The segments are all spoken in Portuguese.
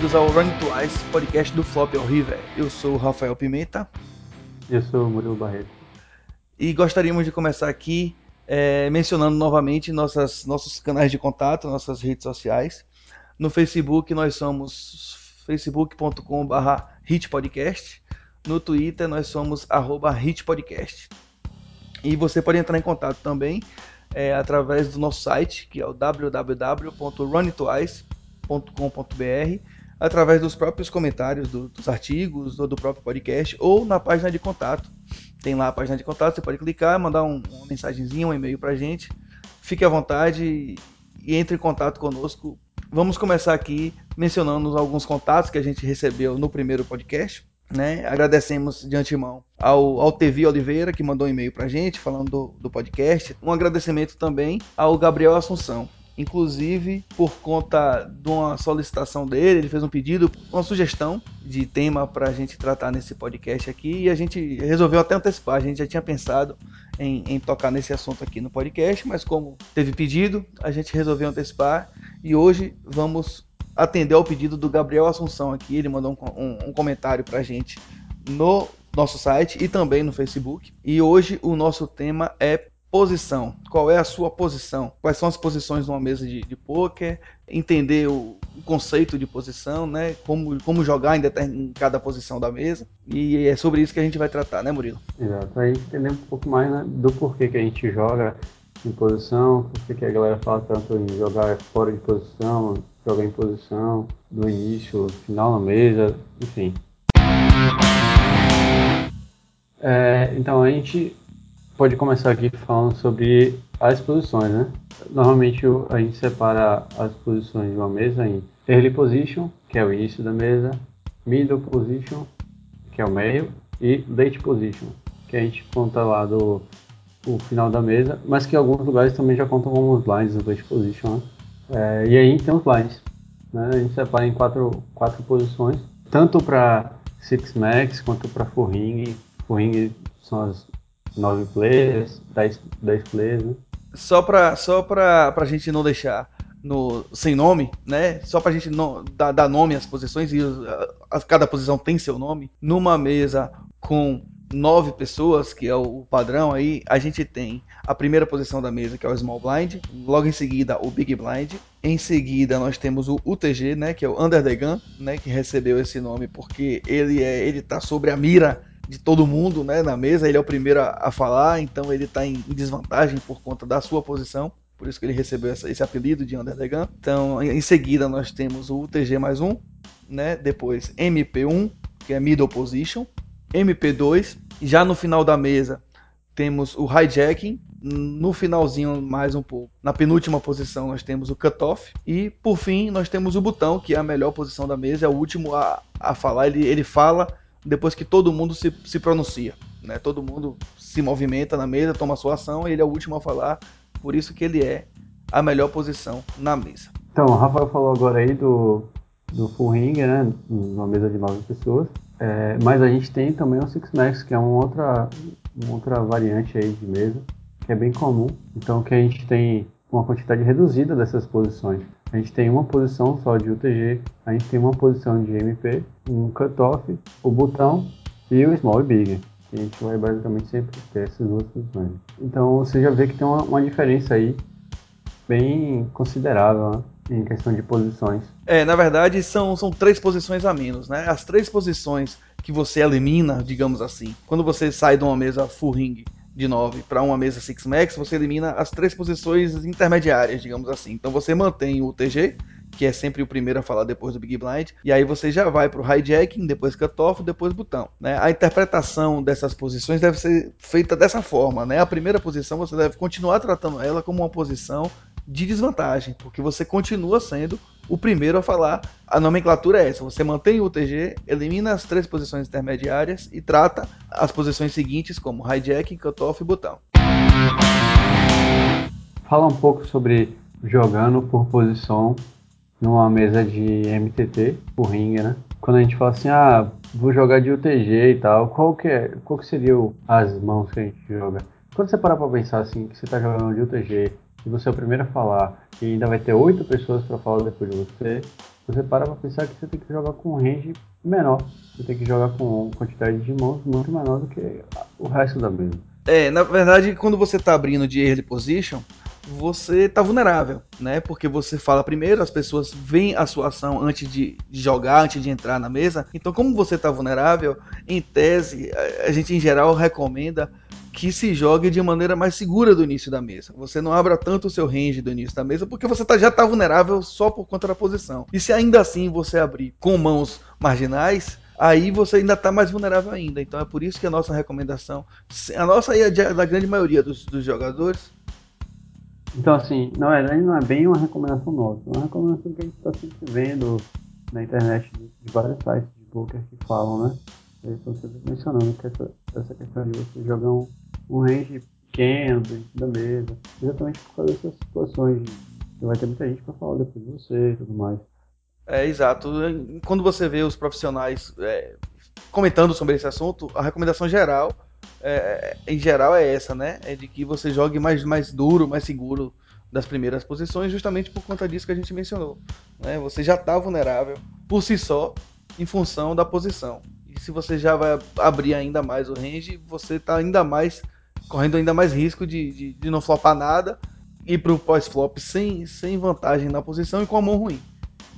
Bem-vindos ao Run Twice, podcast do Flop ao River. Eu sou o Rafael Pimenta. Eu sou o Murilo Barreto. E gostaríamos de começar aqui é, mencionando novamente nossas, nossos canais de contato, nossas redes sociais. No Facebook nós somos facebook.com.br hitpodcast. No Twitter nós somos arroba hitpodcast. E você pode entrar em contato também é, através do nosso site, que é o www.runitwice.com.br, através dos próprios comentários do, dos artigos ou do próprio podcast, ou na página de contato. Tem lá a página de contato, você pode clicar, mandar um, uma mensagenzinha, um e-mail para a gente. Fique à vontade e, e entre em contato conosco. Vamos começar aqui mencionando alguns contatos que a gente recebeu no primeiro podcast. Né? Agradecemos de antemão ao, ao TV Oliveira, que mandou um e-mail para a gente falando do, do podcast. Um agradecimento também ao Gabriel Assunção, Inclusive, por conta de uma solicitação dele, ele fez um pedido, uma sugestão de tema para a gente tratar nesse podcast aqui e a gente resolveu até antecipar. A gente já tinha pensado em, em, tocar nesse assunto aqui no podcast, mas como teve pedido, a gente resolveu antecipar e hoje vamos atender ao pedido do Gabriel Assunção aqui. Ele mandou um, um, um comentário para a gente no nosso site e também no Facebook. E hoje o nosso tema é posição. Qual é a sua posição? Quais são as posições numa mesa de, de pôquer? Entender o, o, conceito de posição, né? Como, como jogar em, em, cada posição da mesa. E é sobre isso que a gente vai tratar, né, Murilo? Exato. Aí entender um pouco mais né, do porquê que a gente joga em posição, por que a galera fala tanto em jogar fora de posição, jogar em posição, do início, final na mesa, enfim. É, então a gente pode começar aqui falando sobre as posições, né? Normalmente a gente separa as posições de uma mesa em early position, que é o início da mesa, middle position, que é o meio, e late position, que a gente conta lá do o final da mesa, mas que alguns lugares também já contam como os blinds do late position, né? É, e aí tem os blinds, né? A gente separa em quatro, quatro posições, tanto para six max quanto para full ring. Full ring são as 9 players, 10, 10 players, né? Só pra, só pra, pra gente não deixar no, sem nome, né? Só pra gente não, dar, dar nome às posições, e a, a, cada posição tem seu nome. Numa mesa com nove pessoas, que é o padrão aí, a gente tem a primeira posição da mesa, que é o Small Blind, logo em seguida o Big Blind, em seguida nós temos o UTG, né, que é o Under the Gun, né, que recebeu esse nome porque ele é ele tá sobre a mira de todo mundo né, na mesa. Ele é o primeiro a, a falar, então ele está em, em, desvantagem por conta da sua posição. Por isso que ele recebeu essa, esse apelido de Under the Gun. Então, em, seguida, nós temos o UTG mais um, né? depois MP1, que é Middle Position, MP2, já no final da mesa temos o hijacking, no finalzinho mais um pouco. Na penúltima posição nós temos o cutoff e por fim nós temos o botão, que é a melhor posição da mesa, é o último a, a falar, ele, ele fala depois que todo mundo se, se pronuncia. Né? Todo mundo se movimenta na mesa, toma sua ação, ele é o último a falar, por isso que ele é a melhor posição na mesa. Então, o Rafael falou agora aí do, do full ring, né? Uma mesa de nove pessoas. É, mas a gente tem também o Six Max, que é uma outra, uma outra variante aí de mesa, que é bem comum. Então, que a gente tem uma quantidade reduzida dessas posições. A gente tem uma posição só de UTG, a gente tem uma posição de MP, um cutoff, o botão e o small e big. A gente vai basicamente sempre ter essas duas posições. Então você já vê que tem uma, uma diferença aí bem considerável né, em questão de posições. É, na verdade são, são três posições a menos, né? As três posições que você elimina, digamos assim, quando você sai de uma mesa full ring de 9 para uma mesa Six Max, você elimina as três posições intermediárias, digamos assim. Então você mantém o TG, que é sempre o primeiro a falar depois do Big Blind, e aí você já vai para o hijacking, depois cutoff, depois botão. Né? A interpretação dessas posições deve ser feita dessa forma. Né? A primeira posição você deve continuar tratando ela como uma posição de desvantagem, porque você continua sendo o primeiro a falar. A nomenclatura é essa: você mantém o UTG, elimina as três posições intermediárias e trata as posições seguintes como hijack, cutoff e botão. Fala um pouco sobre jogando por posição numa mesa de MTT, por ringue, né? Quando a gente fala assim, ah, vou jogar de UTG e tal, qual que, é, qual que seria as mãos que a gente joga? Quando você parar pra pensar assim, que você tá jogando de UTG e você é o primeiro a falar, e ainda vai ter oito pessoas para falar depois de você, você para pra pensar que você tem que jogar com um range menor. Você tem que jogar com quantidade de mãos muito menor do que o resto da mesa. É, na verdade, quando você tá abrindo de early position, você tá vulnerável, né? Porque você fala primeiro, as pessoas veem a sua ação antes de, jogar, antes de entrar na mesa. Então, como você tá vulnerável, em tese, a gente em geral recomenda que se jogue de maneira mais segura do início da mesa. Você não abra tanto o seu range do início da mesa, porque você tá, já está vulnerável só por conta da posição. E se ainda assim você abrir com mãos marginais, aí você ainda está mais vulnerável ainda. Então é por isso que a nossa recomendação, a nossa e a da grande maioria dos, dos jogadores, então, assim, na verdade não é bem uma recomendação nossa, é uma recomendação que a gente está sempre vendo na internet de, de, vários sites de poker que falam, né? Eles estão sempre mencionando que essa, essa questão de você jogar um, um range pequeno da mesa, exatamente por causa dessas situações vai ter muita gente para falar depois de você e tudo mais. É, exato. Quando você vê os profissionais é, comentando sobre esse assunto, a recomendação geral é, em geral é essa, né? É de que você jogue mais, mais duro, mais seguro das primeiras posições, justamente por conta disso que a gente mencionou. Né? Você já está vulnerável por si só, em função da posição. E se você já vai abrir ainda mais o range, você está ainda mais correndo ainda mais risco de, de, de não flopar nada e para o pós-flop sem, sem vantagem na posição e com a mão ruim.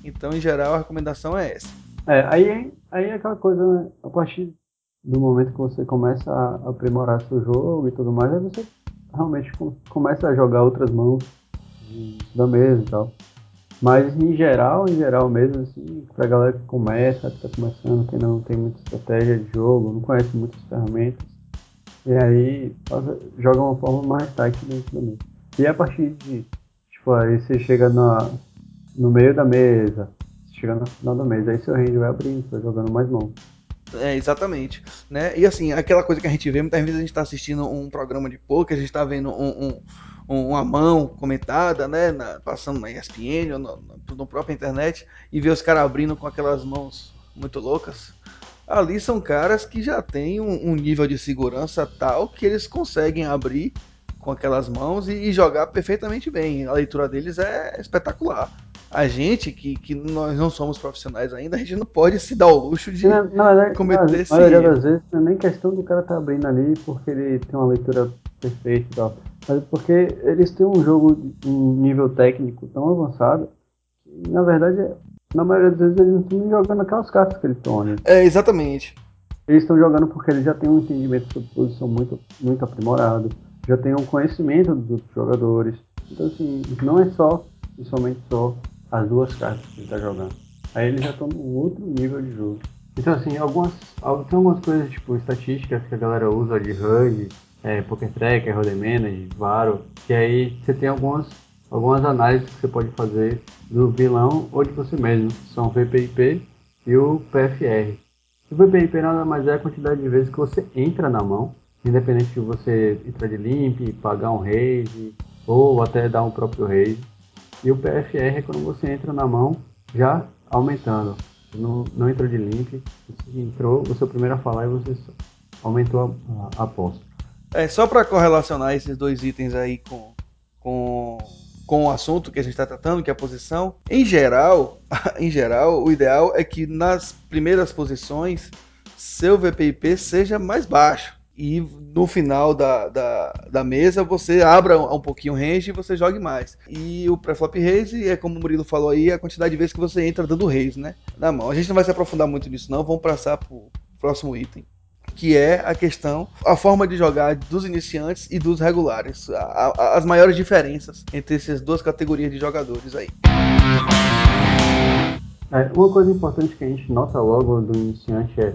Então, em geral, a recomendação é essa. É, aí, aí é aquela coisa, né? A partir do momento que você começa a aprimorar seu jogo e tudo mais, aí você realmente começa a jogar outras mãos da mesa e tal. Mas em geral, em geral mesmo, assim, pra galera que começa, que tá começando, que não tem muita estratégia de jogo, não conhece muitas ferramentas, e aí joga uma forma mais tight dentro mesa. E a partir de, tipo, aí você chega na, no meio da mesa, chega no final da mesa, aí seu range vai abrindo, vai jogando mais mãos. É, exatamente. Né? E assim, aquela coisa que a gente vê, muitas vezes a gente está assistindo um programa de poker, a gente está vendo um, um, uma mão comentada, né? Na, passando na ESPN ou no, no, no própria internet, e vê os caras abrindo com aquelas mãos muito loucas. Ali são caras que já têm um, um nível de segurança tal que eles conseguem abrir com aquelas mãos e, e jogar perfeitamente bem. A leitura deles é espetacular a gente, que, que nós não somos profissionais ainda, a gente não pode se dar o luxo de não, não, não, cometer esse A maioria das vezes não é nem questão do cara estar tá abrindo ali porque ele tem uma leitura perfeita e tal, mas porque eles têm um jogo, um nível técnico tão avançado, que, na verdade, na maioria das vezes eles não estão jogando aquelas cartas que eles estão né? É, exatamente. Eles estão jogando porque eles já têm um entendimento sobre posição muito, muito aprimorado, já têm um conhecimento dos outros jogadores. Então, assim, não é só, somente só as duas cartas que ele está jogando. Aí ele já estão num outro nível de jogo. Então assim, algumas, tem algumas coisas tipo estatísticas que a galera usa de HUD, é, Poker Tracker, Roder Manage, Varo, que aí você tem algumas, algumas análises que você pode fazer do vilão ou de você mesmo, que são o VPIP e o PFR. O VPIP nada mais é a quantidade de vezes que você entra na mão, independente de você entrar de limp, pagar um raise ou até dar um próprio raise. E o PFR é quando você entra na mão já aumentando. Não, não entrou de limp, entrou, você é o primeiro a falar e você aumentou a, a aposta. É, só para correlacionar esses dois itens aí com, com, com o assunto que a gente está tratando, que é a posição, em geral, em geral, o ideal é que nas primeiras posições seu VPIP seja mais baixo e no final da, da, da, mesa você abra um, um pouquinho o range e você jogue mais. E o pré-flop raise é como o Murilo falou aí, a quantidade de vezes que você entra dando raise, né? Na mão. A gente não vai se aprofundar muito nisso não, vamos passar pro próximo item. Que é a questão, a forma de jogar dos iniciantes e dos regulares. A, a, as maiores diferenças entre essas duas categorias de jogadores aí. É, uma coisa importante que a gente nota logo do iniciante é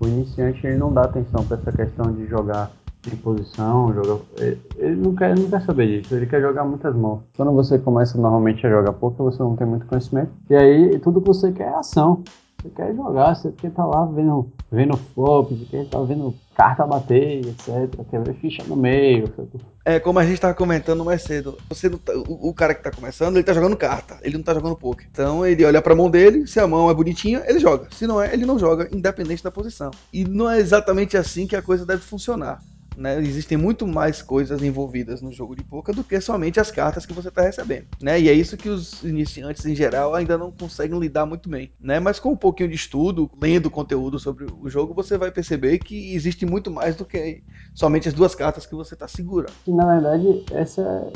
o iniciante ele não dá atenção para essa questão de jogar em posição, jogar, ele, não quer, não quer saber disso, ele quer jogar muitas mãos. Quando você começa normalmente a jogar pouco, você não tem muito conhecimento, e aí tudo que você quer é ação. Você quer jogar, você quer estar tá lá vendo, vendo flop, você quer estar tá vendo carta bater, etc. Quer ver ficha no meio. É, como a gente estava comentando mais cedo, você tá, o, o, cara que está começando, ele está jogando carta, ele não está jogando poker. Então ele olha para a mão dele, se a mão é bonitinha, ele joga. Se não é, ele não joga, independente da posição. E não é exatamente assim que a coisa deve funcionar. Né? Existem muito mais coisas envolvidas no jogo de poker do que somente as cartas que você está recebendo. Né? E é isso que os iniciantes em geral ainda não conseguem lidar muito bem. Né? Mas com um pouquinho de estudo, lendo conteúdo sobre o jogo, você vai perceber que existe muito mais do que somente as duas cartas que você está segurando. Na verdade, essa,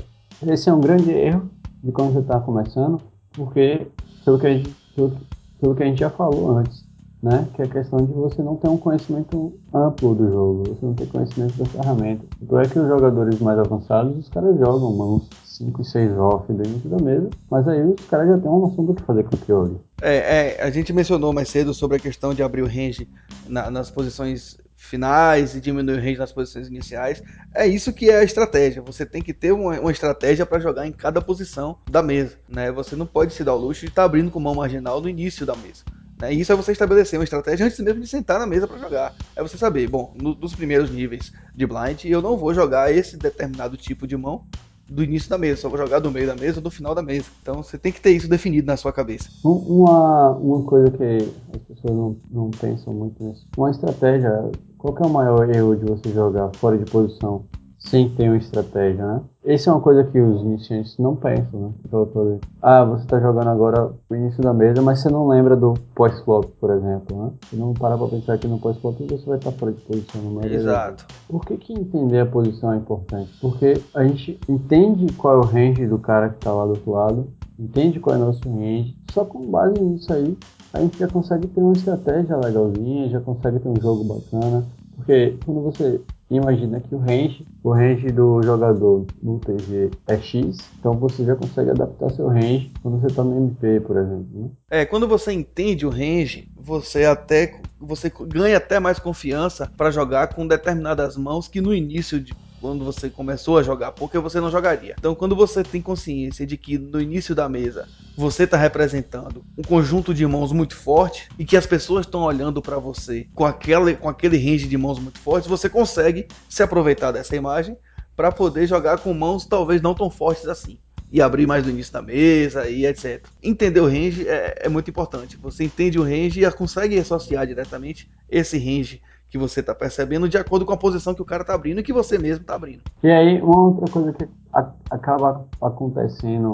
esse é um grande erro de quando você está começando, porque pelo que, gente, pelo, pelo que a gente já falou antes, né? Que é a questão de você não ter um conhecimento amplo do jogo, você não ter conhecimento da ferramenta. Então é que os jogadores mais avançados, os caras jogam uns 5 e 6 off dentro da mesa, mas aí os caras já têm uma noção do que fazer com o Fiori. É, é, a gente mencionou mais cedo sobre a questão de abrir o range na, nas posições finais e diminuir o range nas posições iniciais. É isso que é a estratégia. Você tem que ter uma, uma estratégia para jogar em cada posição da mesa. Né? Você não pode se dar o luxo de estar tá abrindo com mão marginal no início da mesa. Né? E isso é você estabelecer uma estratégia antes mesmo de sentar na mesa para jogar. É você saber, bom, no, nos primeiros níveis de blind eu não vou jogar esse determinado tipo de mão do início da mesa, só vou jogar do meio da mesa ou do final da mesa. Então você tem que ter isso definido na sua cabeça. Uma, uma coisa que as pessoas não, não pensam muito nisso. Uma estratégia, qual é o maior erro de você jogar fora de posição sem ter uma estratégia, né? Essa é uma coisa que os iniciantes não pensam, né? Então, ah, você está jogando agora o início da mesa, mas você não lembra do pós-flop, por exemplo, né? Você não para para pensar que no pós-flop você vai estar fora de posição no meio. Exato. Por que, que entender a posição é importante? Porque a gente entende qual é o range do cara que está lá do outro lado, entende qual é o nosso range, só com base nisso aí a gente já consegue ter uma estratégia legalzinha, já consegue ter um jogo bacana. Porque quando você imagina que o range, o range do jogador no TG é X, então você já consegue adaptar seu range quando você está no MP, por exemplo. Né? É, quando você entende o range, você até você ganha até mais confiança para jogar com determinadas mãos que no início de quando você começou a jogar porque você não jogaria. Então, quando você tem consciência de que no início da mesa você está representando um conjunto de mãos muito forte e que as pessoas estão olhando para você com aquele, com aquele range de mãos muito fortes, você consegue se aproveitar dessa imagem para poder jogar com mãos talvez não tão fortes assim. E abrir mais no início da mesa e etc. Entender o range é, é muito importante. Você entende o range e consegue associar diretamente esse range que você está percebendo de acordo com a posição que o cara está abrindo e que você mesmo está abrindo. E aí, uma outra coisa que acaba acontecendo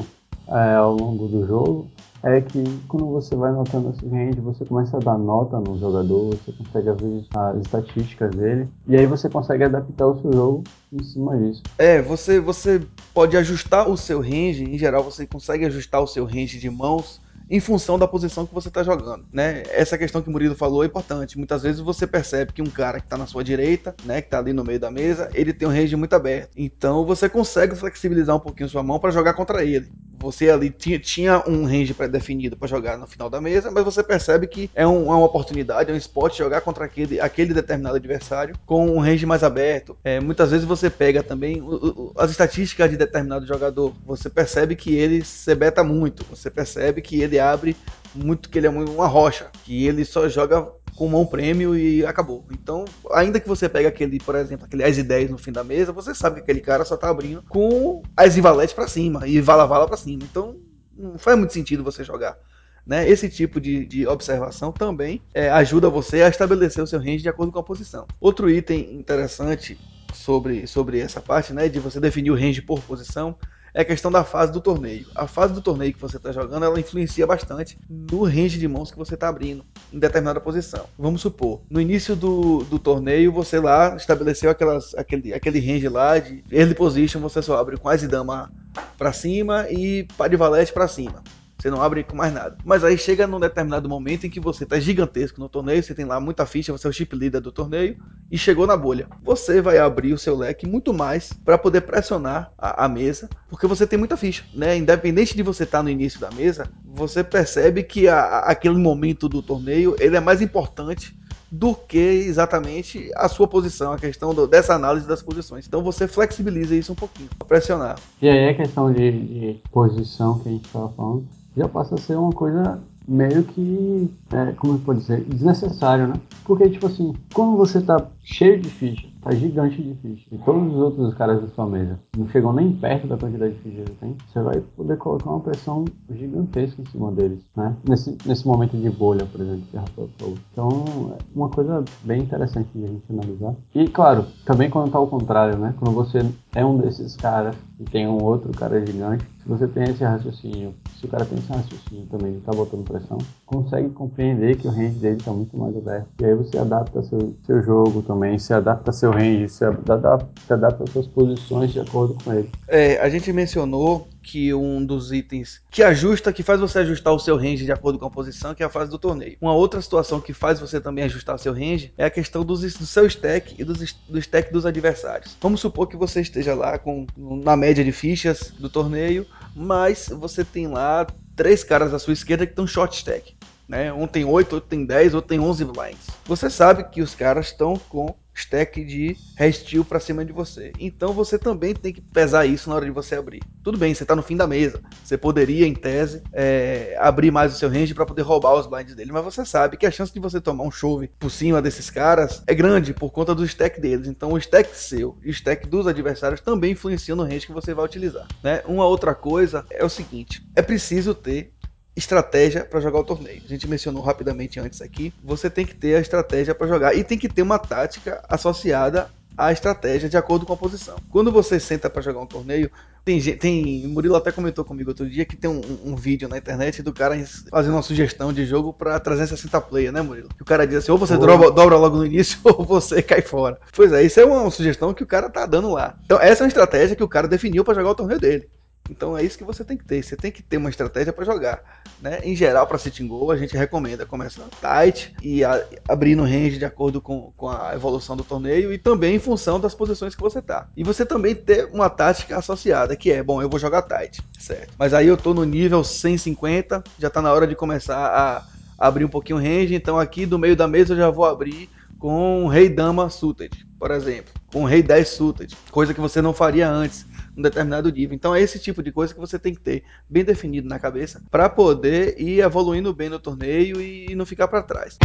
é, ao longo do jogo é que quando você vai notando esse range, você começa a dar nota no jogador, você consegue ver as estatísticas dele, e aí você consegue adaptar o seu jogo em cima disso. É, você, você pode ajustar o seu range, em geral você consegue ajustar o seu range de mãos em função da posição que você está jogando, né? Essa questão que o Murilo falou é importante. Muitas vezes você percebe que um cara que está na sua direita, né, que está ali no meio da mesa, ele tem um range muito aberto. Então você consegue flexibilizar um pouquinho sua mão para jogar contra ele. Você ali tinha, tinha um range pré-definido para jogar no final da mesa, mas você percebe que é, um, é, uma oportunidade, é um spot jogar contra aquele, aquele determinado adversário com um range mais aberto. É, muitas vezes você pega também o, o, as estatísticas de determinado jogador. Você percebe que ele se beta muito, você percebe que ele abre muito que ele é uma rocha, que ele só joga com mão prêmio e acabou. Então, ainda que você pegue aquele, por exemplo, aquele As e 10 no fim da mesa, você sabe que aquele cara só tá abrindo com As e Valete pra cima e Vala-Vala pra cima. Então, não faz muito sentido você jogar. Né? Esse tipo de, de observação também é, ajuda você a estabelecer o seu range de acordo com a posição. Outro item interessante sobre, sobre essa parte, né, de você definir o range por posição, é a questão da fase do torneio. A fase do torneio que você está jogando, ela influencia bastante no range de mãos que você está abrindo em determinada posição. Vamos supor, no início do, do torneio, você lá estabeleceu aquelas, aquele, aquele range lá de early position, você só abre com as e dama para cima e pá de valete para cima. Você não abre com mais nada. Mas aí chega num determinado momento em que você tá gigantesco no torneio, você tem lá muita ficha, você é o chip leader do torneio e chegou na bolha. Você vai abrir o seu leque muito mais para poder pressionar a, a, mesa, porque você tem muita ficha, né? Independente de você estar tá no início da mesa, você percebe que a, a, aquele momento do torneio ele é mais importante do que exatamente a sua posição, a questão do, dessa análise das posições. Então você flexibiliza isso um pouquinho, pressionar. E aí a questão de, de posição que a gente estava falando, já passa a ser uma coisa meio que, é, como pode dizer, desnecessário, né? Porque, tipo assim, quando você tá cheio de ficha, tá gigante de ficha. E todos os outros caras da sua mesa não chegam nem perto da quantidade de fichas que tem, você vai poder colocar uma pressão gigantesca em cima deles, né? Nesse, nesse momento de bolha, por exemplo, que a falou. Então, é uma coisa bem interessante de a gente analisar. E, claro, também quando tá ao contrário, né? Quando você é um desses caras e tem um outro cara gigante, se você tem esse raciocínio, se o cara tem esse raciocínio também de tá botando pressão, consegue compreender que o range dele tá muito mais aberto. E aí você adapta seu, seu jogo também, se adapta seu range, se adapta, se adapta suas posições de acordo com ele. É, a gente mencionou que um dos itens que ajusta, que faz você ajustar o seu range de acordo com a posição, que é a fase do torneio. Uma outra situação que faz você também ajustar seu range é a questão dos, do seu stack e dos, do stack dos adversários. Vamos supor que você esteja lá com na média de fichas do torneio, mas você tem lá três caras à sua esquerda que estão short stack. Né? Um tem 8, outro tem 10, outro tem 11 blinds. Você sabe que os caras estão com stack de restil para cima de você. Então você também tem que pesar isso na hora de você abrir. Tudo bem, você está no fim da mesa. Você poderia, em tese, é, abrir mais o seu range para poder roubar os blinds dele. Mas você sabe que a chance de você tomar um chove por cima desses caras é grande por conta do stack deles. Então o stack seu e o stack dos adversários também influenciam no range que você vai utilizar. Né? Uma outra coisa é o seguinte: é preciso ter estratégia para jogar o torneio. A gente mencionou rapidamente antes aqui. Você tem que ter a estratégia para jogar e tem que ter uma tática associada à estratégia de acordo com a posição. Quando você senta para jogar um torneio, tem, tem Murilo até comentou comigo outro dia que tem um, um, vídeo na internet do cara fazendo uma sugestão de jogo para 360 player, né, Murilo? Que o cara diz assim: ou você dobra, dobra, logo no início ou você cai fora. Pois é, isso é uma sugestão que o cara tá dando lá. Então, essa é uma estratégia que o cara definiu para jogar o torneio dele. Então é isso que você tem que ter. Você tem que ter uma estratégia para jogar. Né? Em geral, para sitting goal, a gente recomenda começar tight e a, abrir no range de acordo com, com a evolução do torneio e também em função das posições que você tá. E você também ter uma tática associada, que é, bom, eu vou jogar tight, certo? Mas aí eu tô no nível 150, já tá na hora de começar a abrir um pouquinho o range, então aqui do meio da mesa eu já vou abrir com rei dama suited, por exemplo, com rei 10 suited, coisa que você não faria antes um determinado nível. Então é esse tipo de coisa que você tem que ter bem definido na cabeça para poder ir evoluindo bem no torneio e não ficar para trás.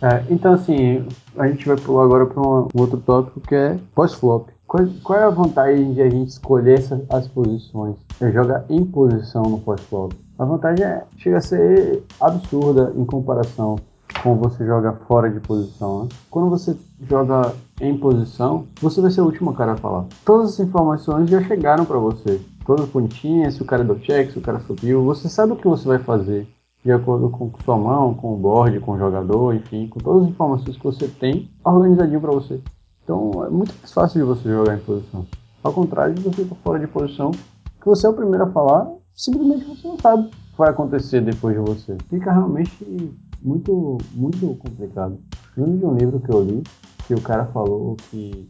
É, então assim, a gente vai pular agora para um outro tópico que é pós-flop. Qual, é a vantagem de a gente escolher essa, as posições? É jogar em posição no pós-flop. A vantagem é, chega a ser absurda em comparação com você joga fora de posição. Né? Quando você joga em posição, você vai ser o último cara a falar. Todas as informações já chegaram para você. Todas pontinhas, se o cara deu check, se o cara subiu, você sabe o que você vai fazer de acordo com sua mão, com o board, com o jogador, enfim, com todas as informações que você tem organizadinho para você. Então é muito mais fácil de você jogar em posição. Ao contrário de você estar fora de posição, que você é o primeiro a falar, simplesmente você não sabe o que vai acontecer depois de você. Fica realmente muito, muito complicado. Lembro de um livro que eu li que o cara falou que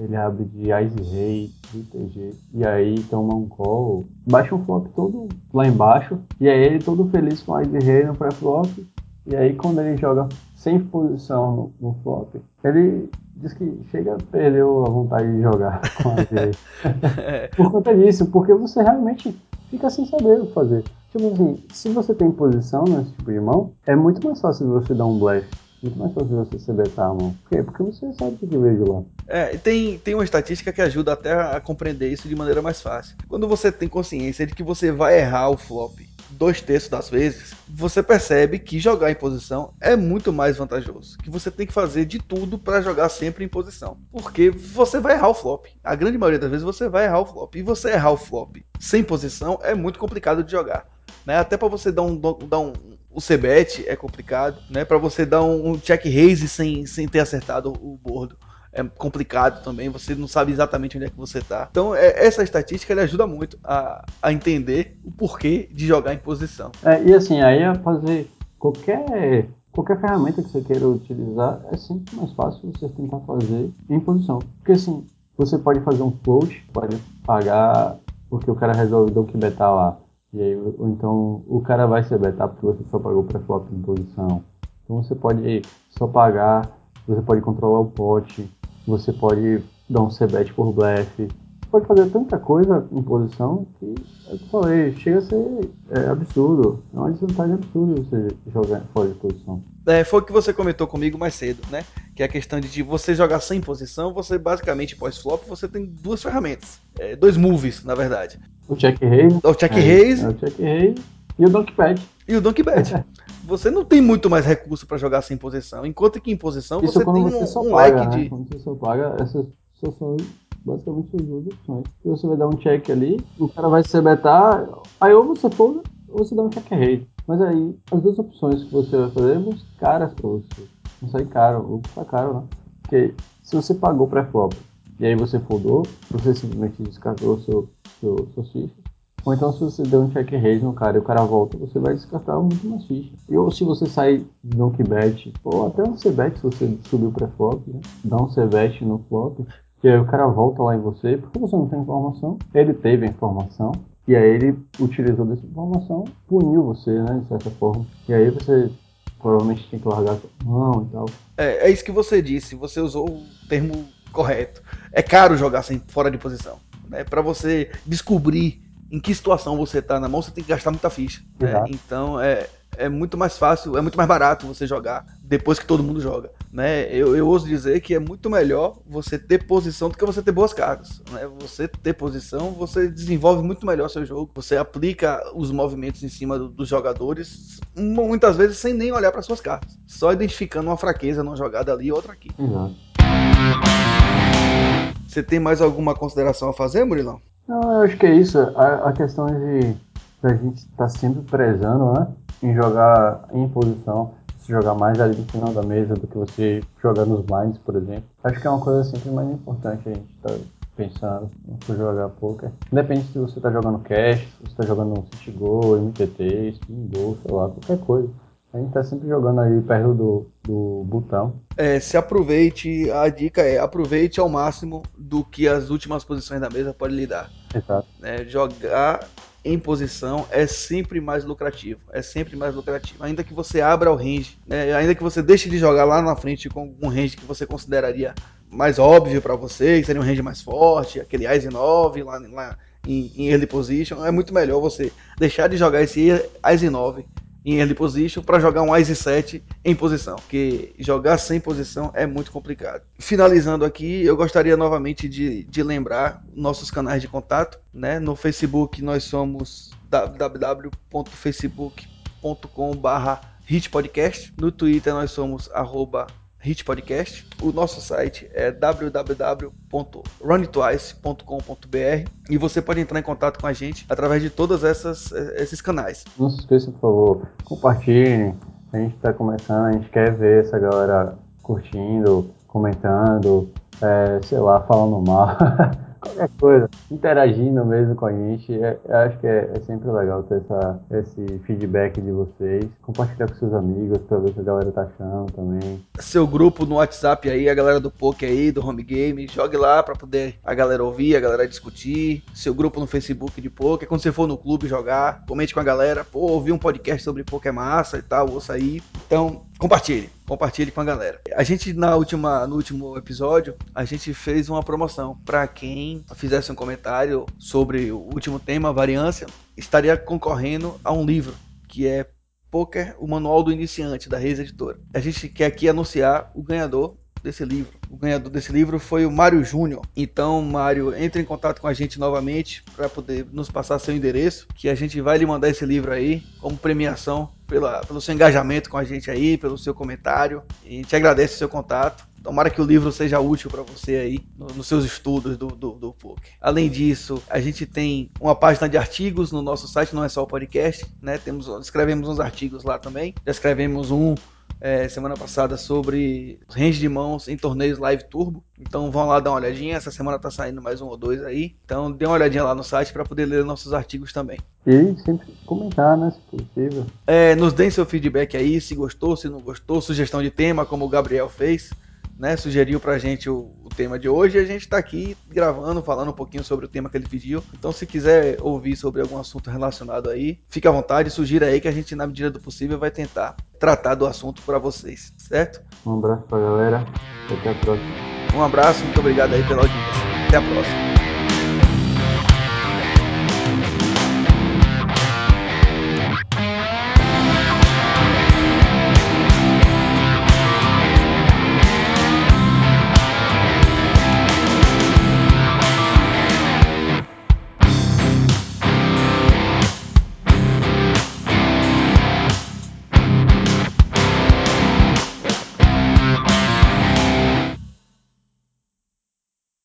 ele abre de Ice Rei, do TG, e aí toma um call, baixa um flop todo lá embaixo, e aí ele todo feliz com Ice Rei no pré-flop, e aí quando ele joga sem posição no, no, flop, ele diz que chega perdeu a vontade de jogar com Ice Rei. Por conta disso, porque você realmente fica sem saber o que fazer. Tipo assim, se você tem posição nesse tipo de mão, é muito mais fácil você dar um blefe. Muito mais fácil você se betar a mão. Por quê? Porque você sabe o que veio lá. É, tem, tem uma estatística que ajuda até a compreender isso de maneira mais fácil. Quando você tem consciência de que você vai errar o flop dois terços das vezes, você percebe que jogar em posição é muito mais vantajoso. Que você tem que fazer de tudo para jogar sempre em posição. Porque você vai errar o flop. A grande maioria das vezes você vai errar o flop. E você errar o flop sem posição é muito complicado de jogar. Né? Até para você dar um, dar um o C-bet é complicado, né? Para você dar um, check raise sem, sem ter acertado o bordo é complicado também, você não sabe exatamente onde é que você está. Então, é, essa estatística ele ajuda muito a, a entender o porquê de jogar em posição. É, e assim, aí a fazer qualquer, qualquer ferramenta que você queira utilizar, é sempre mais fácil você tentar fazer em posição. Porque assim, você pode fazer um float, pode pagar porque o cara resolveu que betar lá. E aí, ou então o cara vai ser betar porque você só pagou pré-flop em posição. Então você pode só pagar, você pode controlar o pote, você pode dar um c-bet por blefe, pode fazer tanta coisa em posição que, é eu falei, chega a ser é, absurdo. É uma desvantagem absurda você jogar fora de posição. É, foi o que você comentou comigo mais cedo, né? Que é a questão de, de você jogar sem posição, você basicamente pós-flop, você tem duas ferramentas. É, dois moves, na verdade. O check raise. O check raise. É, o check raise e o donkey pad. E o donkey pad. você não tem muito mais recurso para jogar sem posição. Enquanto que em posição Isso você tem você um, só um paga, leque né? de. Quando você só paga, essas são basicamente as duas opções. Você vai dar um check ali, o cara vai se betar, aí ou você folda ou você dá um check raise. Mas aí, as duas opções que você vai fazer são caras pra você. Não sai caro, ou custa caro, né? Porque se você pagou pré-flop e aí você foldou, você simplesmente descartou seu, seu, suas fichas. Ou então se você deu um check raise no cara e o cara volta, você vai descartar muito mais ficha. E ou se você sai no que bet, ou até um c-bet se você subiu pré-flop, né? dá um c-bet no flop, e aí o cara volta lá em você, porque você não tem informação, ele teve a informação, e aí ele utilizou dessa informação, puniu você, né, de certa forma. E aí você provavelmente tem que largar a mão e tal. É, é isso que você disse, você usou o termo correto. É caro jogar sem, fora de posição. Né? Para você descobrir em que situação você tá na mão, você tem que gastar muita ficha. né? Então é, é muito mais fácil, é muito mais barato você jogar depois que todo mundo joga. Né? Eu, eu ouso dizer que é muito melhor você ter posição do que você ter boas cartas. Né? Você ter posição, você desenvolve muito melhor seu jogo, você aplica os movimentos em cima do- dos jogadores, muitas vezes sem nem olhar para suas cartas, só identificando uma fraqueza numa jogada ali e outra aqui. Exato. Você tem mais alguma consideração a fazer, Murilão? Não, eu acho que é isso. A, a questão de da gente estar sempre prezando, né? Em jogar em posição, se jogar mais ali no final da mesa do que você jogar nos blinds, por exemplo. Acho que é uma coisa sempre mais importante a gente estar pensando no que jogar poker. Independente se você está jogando cash, se você está jogando City Go, MTT, Spin Go, sei lá, qualquer coisa. A gente tá sempre jogando ali perto do, do botão. É, se aproveite, a dica é aproveite ao máximo do que as últimas posições da mesa podem lhe dar. Exato. né? Jogar em posição é sempre mais lucrativo, é sempre mais lucrativo. Ainda que você abra o range, né? ainda que você deixe de jogar lá na frente com um range que você consideraria mais óbvio para você, que seria um range mais forte, aquele Ice 9 lá, lá em, em early position, é muito melhor você deixar de jogar esse Ice 9 em early position para jogar um Ice 7 em posição, porque jogar sem posição é muito complicado. Finalizando aqui, eu gostaria novamente de, de lembrar nossos canais de contato, né? No Facebook nós somos www.facebook.com/barra hitpodcast, no Twitter nós somos arroba hitpodcast, o nosso site é www.runtwice.com.br e você pode entrar em contato com a gente através de todos esses canais. Não se esqueça, por favor, compartilhem. A gente está começando, a gente quer ver essa galera curtindo, comentando, é, sei lá, falando mal, qualquer coisa, interagindo mesmo com a gente. É, acho que é, é sempre legal ter essa, esse feedback de vocês. Compartilhar com seus amigos para ver que a galera tá achando também. Seu grupo no WhatsApp aí, a galera do Poker aí, do Home Game, jogue lá para poder a galera ouvir, a galera discutir. Seu grupo no Facebook de Poker, quando você for no clube jogar, comente com a galera. Pô, ouvi um podcast sobre Poker massa e tal, ouça aí. Então, compartilhe, compartilhe com a galera. A gente na última, no último episódio, a gente fez uma promoção para quem fizesse um comentário sobre o último tema, variância, estaria concorrendo a um livro que é Poker, o Manual do Iniciante da Reis Editora. A gente quer aqui anunciar o ganhador desse livro. O ganhador desse livro foi o Mário Júnior. Então, Mário, entre em contato com a gente novamente para poder nos passar seu endereço, que a gente vai lhe mandar esse livro aí como premiação pela, pelo seu engajamento com a gente aí, pelo seu comentário. E a gente agradece o seu contato. Tomara que o livro seja útil para você aí no, nos seus estudos do, do, do poker. Além disso, a gente tem uma página de artigos no nosso site, não é só o podcast, né? Temos, escrevemos uns artigos lá também. Já escrevemos um é, semana passada sobre range de mãos em torneios live turbo. Então vão lá dar uma olhadinha. Essa semana tá saindo mais um ou dois aí. Então dê uma olhadinha lá no site para poder ler nossos artigos também. E sempre comentar, né, se possível. É, nos deem seu feedback aí, se gostou, se não gostou, sugestão de tema, como o Gabriel fez. Né, sugeriu pra gente o, o, tema de hoje a gente tá aqui gravando, falando um pouquinho sobre o tema que ele pediu. Então, se quiser ouvir sobre algum assunto relacionado aí, fique à vontade, sugira aí que a gente, na medida do possível, vai tentar tratar do assunto para vocês, certo? Um abraço pra galera, até a próxima. Um abraço, muito obrigado aí pela audiência. Até a próxima.